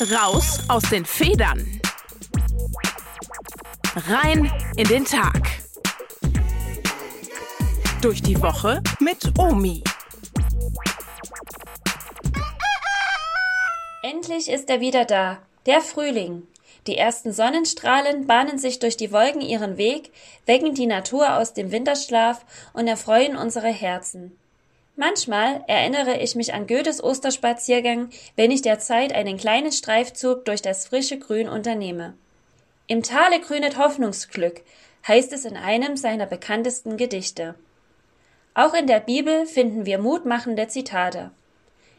Raus aus den Federn. Rein in den Tag. Durch die Woche mit Omi. Endlich ist er wieder da, der Frühling. Die ersten Sonnenstrahlen bahnen sich durch die Wolken ihren Weg, wecken die Natur aus dem Winterschlaf und erfreuen unsere Herzen. Manchmal erinnere ich mich an Goethes Osterspaziergang, wenn ich derzeit einen kleinen Streifzug durch das frische Grün unternehme. Im Tale grünet Hoffnungsglück, heißt es in einem seiner bekanntesten Gedichte. Auch in der Bibel finden wir mutmachende Zitate.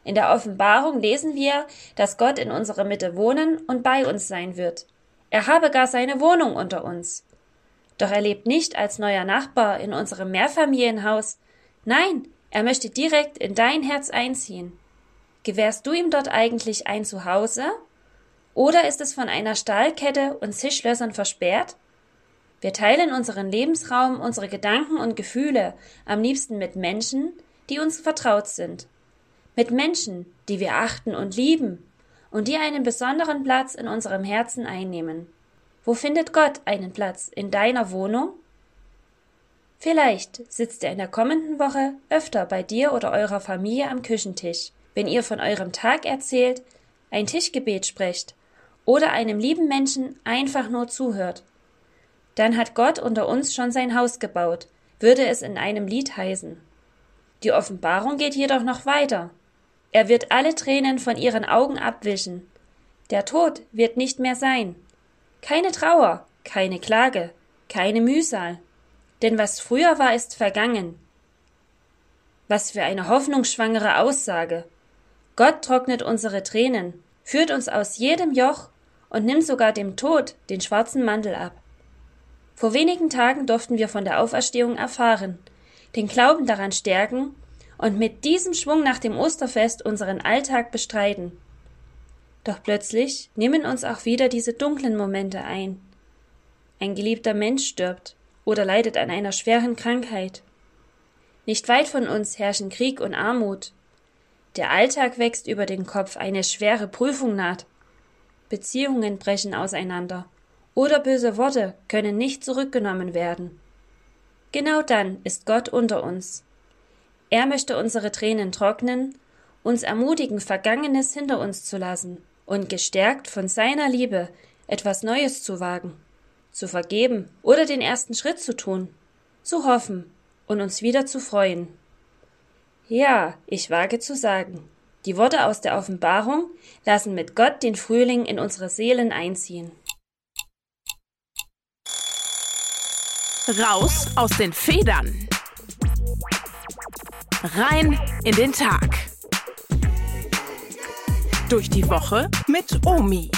In der Offenbarung lesen wir, dass Gott in unserer Mitte wohnen und bei uns sein wird. Er habe gar seine Wohnung unter uns. Doch er lebt nicht als neuer Nachbar in unserem Mehrfamilienhaus. Nein, er möchte direkt in dein Herz einziehen. Gewährst du ihm dort eigentlich ein Zuhause? Oder ist es von einer Stahlkette und Zischlössern versperrt? Wir teilen unseren Lebensraum, unsere Gedanken und Gefühle am liebsten mit Menschen, die uns vertraut sind. Mit Menschen, die wir achten und lieben und die einen besonderen Platz in unserem Herzen einnehmen. Wo findet Gott einen Platz in deiner Wohnung? Vielleicht sitzt er in der kommenden Woche öfter bei dir oder eurer Familie am Küchentisch, wenn ihr von eurem Tag erzählt, ein Tischgebet sprecht oder einem lieben Menschen einfach nur zuhört. Dann hat Gott unter uns schon sein Haus gebaut, würde es in einem Lied heißen. Die Offenbarung geht jedoch noch weiter. Er wird alle Tränen von ihren Augen abwischen. Der Tod wird nicht mehr sein. Keine Trauer, keine Klage, keine Mühsal. Denn was früher war, ist vergangen. Was für eine hoffnungsschwangere Aussage. Gott trocknet unsere Tränen, führt uns aus jedem Joch und nimmt sogar dem Tod den schwarzen Mantel ab. Vor wenigen Tagen durften wir von der Auferstehung erfahren, den Glauben daran stärken und mit diesem Schwung nach dem Osterfest unseren Alltag bestreiten. Doch plötzlich nehmen uns auch wieder diese dunklen Momente ein. Ein geliebter Mensch stirbt, oder leidet an einer schweren Krankheit. Nicht weit von uns herrschen Krieg und Armut. Der Alltag wächst über den Kopf, eine schwere Prüfung naht. Beziehungen brechen auseinander oder böse Worte können nicht zurückgenommen werden. Genau dann ist Gott unter uns. Er möchte unsere Tränen trocknen, uns ermutigen, Vergangenes hinter uns zu lassen und gestärkt von seiner Liebe etwas Neues zu wagen zu vergeben oder den ersten Schritt zu tun, zu hoffen und uns wieder zu freuen. Ja, ich wage zu sagen, die Worte aus der Offenbarung lassen mit Gott den Frühling in unsere Seelen einziehen. Raus aus den Federn. Rein in den Tag. Durch die Woche mit Omi.